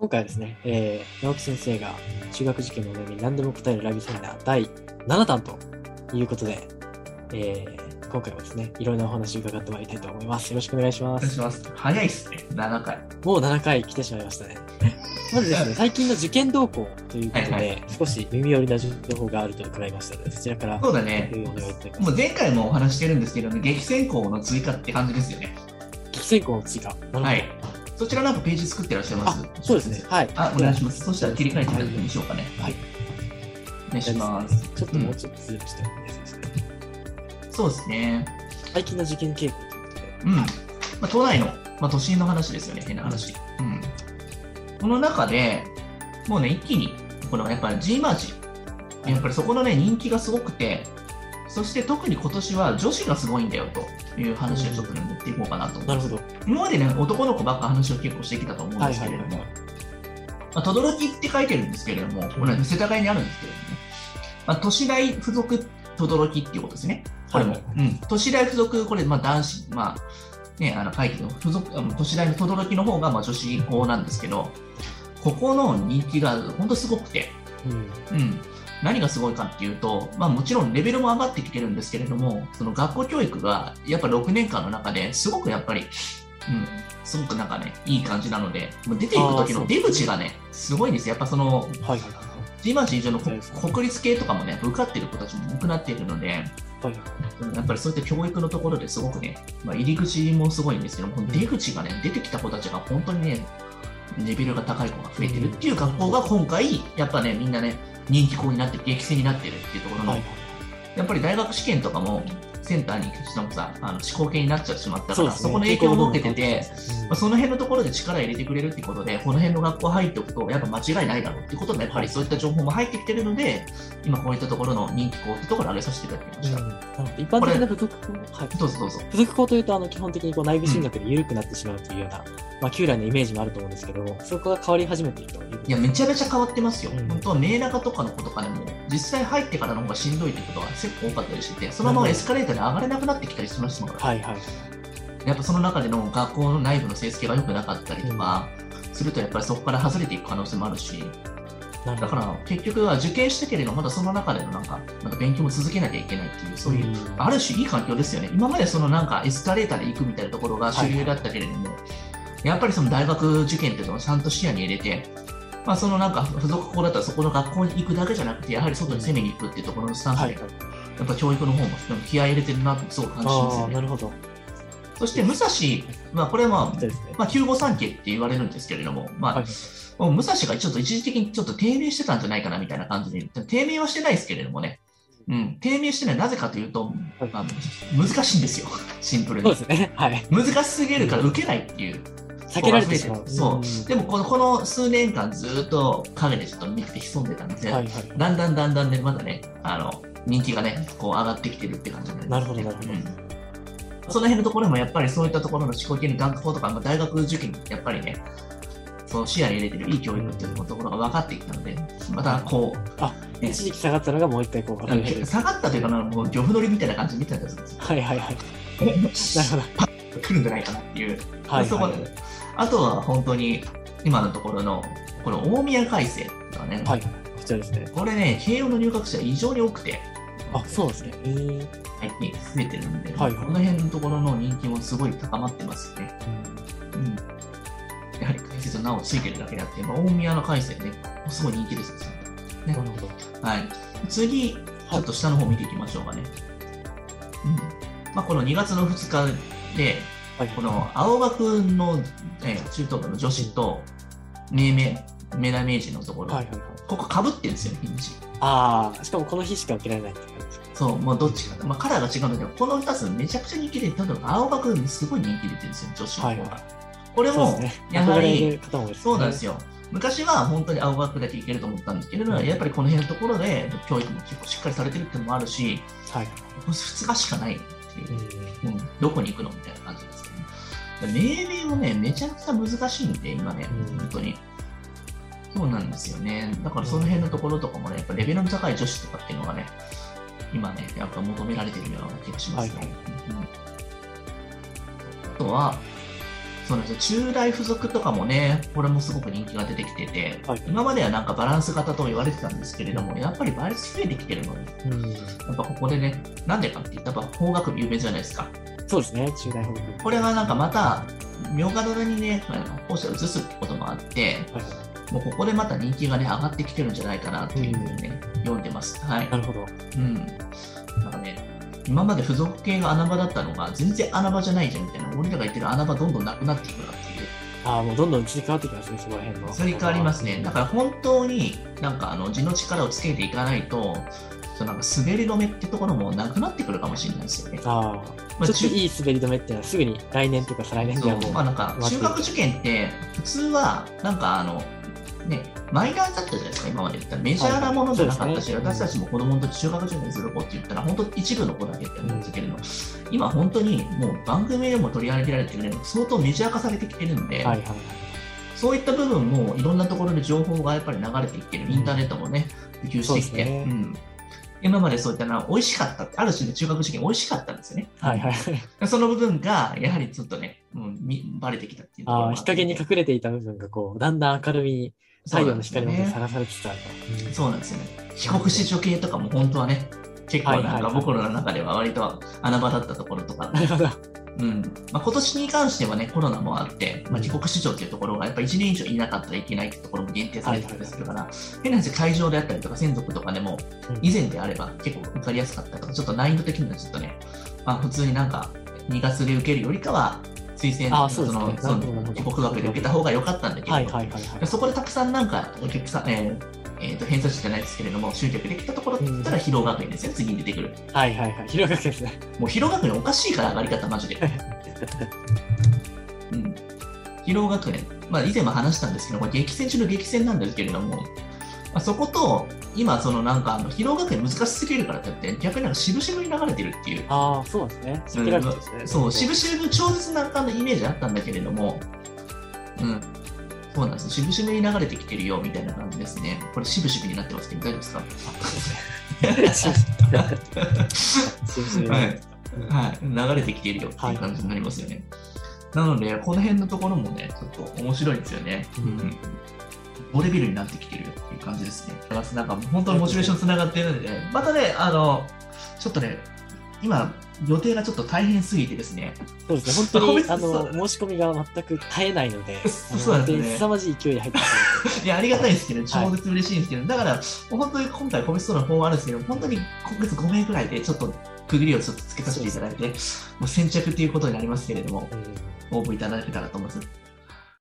今回はですね、えー、直木先生が中学受験のお悩みに何でも答えるラビセミナー第7弾ということで、えー、今回はですね、いろんなお話を伺ってまいりたいと思います。よろしくお願いします。お願いします。早いっすね、7回。もう7回来てしまいましたね。まずですね、最近の受験動向ということで、はいは少し耳寄りな情報があると伺いましたので、そちらからそうだね。もう前回もお話してるんですけど、激戦校の追加って感じですよね。激戦校の追加。はい。そちらなんかページ作ってらっしゃいます？あ、そうですね。。はい。あ、お願いします。そしたら切り替えていただきましょうかね。はい。お願いします。ちょっともうちょっとズームして。そうですね。最近の受験傾向ということで。うん。まあ、都内の、まあ、都心の話ですよね、変な話。うん。この中で、もうね、一気に、このやっぱり G マージ、やっぱりそこのね、人気がすごくて、そして特に今年は女子がすごいんだよという話をちょっとね、持っていこうかなと思います。今までね、男の子ばっか話を結構してきたと思うんですけれども、まあ、轟って書いてるんですけれども、これ、ね、世田谷にあるんですけれどもね、まあ、都市大附属轟っていうことですね。これも。はいうん。都市大附属、これ、まあ男子、まあ、ね、あの書いてる付属、都市大の轟の方が、まあ女子校なんですけど、ここの人気が本当すごくて、うん。うん。何がすごいかっていうと、まあもちろんレベルも上がってきてるんですけれども、その学校教育がやっぱ6年間の中ですごくやっぱり、うん、すごくなんかね、いい感じなので、出ていく時の出口がね、すごいんですよ。やっぱその、はいはいはい。G マーチ以上の国立系とかもね、受かってる子たちも多くなっているので、はいはいやっぱりそういった教育のところですごくね、まあ、入り口もすごいんですけども、この出口がね、出てきた子たちが本当にね、レベルが高い子が増えてるっていう学校が今回、やっぱね、みんなね、人気校になってる、激戦になってるっていうところの、はい。やっぱり大学試験とかも、センターにしてもさ、あの思考系になっちゃってしまったから、そね。そこの影響を受けてて、うんまあ、その辺のところで力入れてくれるってことで、この辺の学校入っておくと、やっぱ間違いないだろうっていうことで、やっぱりそういった情報も入ってきてるので、今こういったところの人気校ってところを上げさせていただきました。うん一般的な付属校、はい、どうぞどうぞ。付属校というとあの基本的にこう内部進学で緩くなってしまうというような、まあ、旧来のイメージもあると思うんですけど、そこが変わり始めているといういや、めちゃめちゃ変わってますよ。うん本当は名中とかの子とかでも、実際入ってからの方がしんどいってことが結構多かったりしてて、そのままエスカレーターで上がれなくなってきたりしましたから、はいはい。やっぱその中での学校の内部の成績が良くなかったりとか、するとやっぱりそこから外れていく可能性もあるし。だから結局は受験したけれど、まだその中でのなんか、なんか勉強も続けなきゃいけないっていう、そういう、んある種いい環境ですよね。今までそのなんかエスカレーターで行くみたいなところが主流だったけれども、やっぱりその大学受験っていうのをちゃんと視野に入れて、まあそのなんか付属校だったらそこの学校に行くだけじゃなくて、やはり外に攻めに行くっていうところのスタンスで、はいはい。やっぱ教育の方も気合い入れてるなってすごく感じしますよね。なるほど。そして武蔵、まあこれはまあ。まあ、9号3家って言われるんですけれども、まあ、はい武蔵がちょっと一時的にちょっと低迷してたんじゃないかなみたいな感じで、低迷はしてないですけれどもね、うん、低迷してないなぜかというと、はいまあ、難しいんですよ、シンプルに。ね。はい。難しすぎるから受けないっていう。避けられてしまう。そううんでもこのこの数年間ずっと影でちょっと見てて潜んでたんで、はいはい。だんだんだんだんね、まだね、あの、人気がね、こう上がってきてるって感じになります、ね。なるほどなるほどうんその辺のところもやっぱりそういったところの思考系の学校とか、まあ、大学受験、やっぱりね、その視野に入れてるいい教育っていうところが分かってきたので、またこう、あ、ね一時期下がったのがもう一回こう、はい下がったというかな、もう漁夫乗りみたいな感じで見てたんですはいはい。なるほど。来るんじゃないかなっていう。はいそこはい。あとは本当に今のところの、この大宮改正とかね、はい。こちらですね。これね、慶応の入学者異常に多くて、あ、そうですね。えー最近増えてるんで、はいはいこの辺のところの人気もすごい高まってますね。うん。やはり解説の名をついてるだけであって、まあ、大宮の改正ね、すごい人気ですよね。なるほど。はい。次、ちょっと下の方見ていきましょうかね。うん。まあ、この2月の2日で、はい。この青学の、えー中等部の女子と、命名、メダ明治のところ、はいはいはい。ここかぶってるんですよ、日にち。ああ、しかもこの日しか受けられないって感じですか。そう、もうどっちか。まあ、カラーが違うんだけど、この2つめちゃくちゃ人気で、例えば青学にすごい人気出てるんですよ、女子の方が。はいはこれも。やはり憧れる方も多いですねそうなんですよ。昔は本当に青学だけいけると思ったんですけれど、うんやっぱりこの辺のところで教育も結構しっかりされてるっていうのもあるし、はい。2日しかないっていうう、んうんどこに行くのみたいな感じです。命名もね、めちゃくちゃ難しいんで、今ね、うん本当に。そうなんですよね。だからその辺のところとかもね、やっぱレベルの高い女子とかっていうのがね、今ね、やっぱ求められてるような気がしますね。はいあとは、そうなんですよ中大付属とかもね、これもすごく人気が出てきてて、はい今まではなんかバランス型と言われてたんですけれども、やっぱり倍率増えてきてるので、うん。やっぱここでね、なんでかって言ったら、法学部有名じゃないですか。そうですね、中大保育。これがなんかまた、明賀殿にね、あの校舎を移すってこともあって、はい。もうここでまた人気がね、上がってきてるんじゃないかなっていうふうにね、読んでます。はい。なるほど。うん。なんかね、今まで付属系が穴場だったのが、全然穴場じゃないじゃんみたいな、俺らが言ってる穴場どんどんなくなっていくなっていう。ああ、もうどんどん移り変わってきますね、そこら辺の。それ変わりますね。だから本当になんかあの地の力をつけていかないと、なんか滑り止めってところもなくなってくるかもしれないですよね。ああ、まあちょっといい滑り止めっていうのはすぐに来年とか再来年そうにはもう。まあなんか中学受験って普通はなんかあのねマイナーだったじゃないですか今まで言ったらメジャーなものじゃなかったし、はいね。私たちも子供の時中学受験する子って言ったら本当一部の子だけってやるんですけれど、今本当にもう番組でも取り上げられてる相当メジャー化されてきてるんで、はいはいはい。そういった部分もいろんなところで情報がやっぱり流れていってる、インターネットもね、普及してきて、ね。うん今までそういったな、美味しかったって、ある種の中学受験美味しかったんですよね。はいはいはい。その部分が、やはりちょっとね、うん、みバレてきたっていうああ、日陰に隠れていた部分がこう、だんだん明るみに太陽の光のさらされつつあると。そうなんですよね。帰国子女系とかも本当はね、結構なんか僕らの中では割と穴場だったところとか、なるほど。うん。まあ、今年に関してはね、コロナもあって、まあ、帰国子女っていうところがやっぱ1年以上いなかったらいけないっていうところも限定されてたりするから、変な話、会場であったりとか、専属とかでも、うん。以前であれば結構受かりやすかったとか、ちょっと難易度的にはちょっとね、まあ、普通になんか2月で受けるよりかは、推薦あそのその国学で受けた方が良かったんだけど、はいはいはいはい。そこでたくさんなんかお客さん、えーえーと偏差値じゃないですけれども、集客できたところって言ったら、広学園ですよ、次に出てくる。はいはいはい。広がけですね。もう広学園おかしいから上がり方、マジで。うん、広学園、まあ、以前も話したんですけど、これ激戦中の激戦なんですけれども、まあ、そこと、今、そのなんかあの、広学園難しすぎるからって言って、逆になんか渋々に流れてるっていう、ああ、そうですね。避けられてるん。そう、渋々超絶な感じのイメージあったんだけれども、うん。そうなんです。渋々に流れてきてるよ、みたいな感じですね。これ、渋々になってますけど、大丈夫ですか？はいはい、流れてきているよっていう感じになりますよね。なので、この辺のところもね、ちょっと面白いですよね。ううんん。5レベルになってきてるよっていう感じですね。プラスなんか本当にモチベーションつながってるので、またね、あの、ちょっとね、今、予定がちょっと大変すぎてですね、そうですね。本当に、あの、申し込みが全く絶えないので、そうなんですね凄まじい勢いで入ってます。いや、ありがたいですけど、超絶嬉しいんですけど、だから、本当に今回、個別相談法あるんですけど、本当に今月5名ぐらいで、ちょっと区切りをちょっとつけさせていただいて、もう先着ということになりますけれども、うん。応募いただけたらと思います。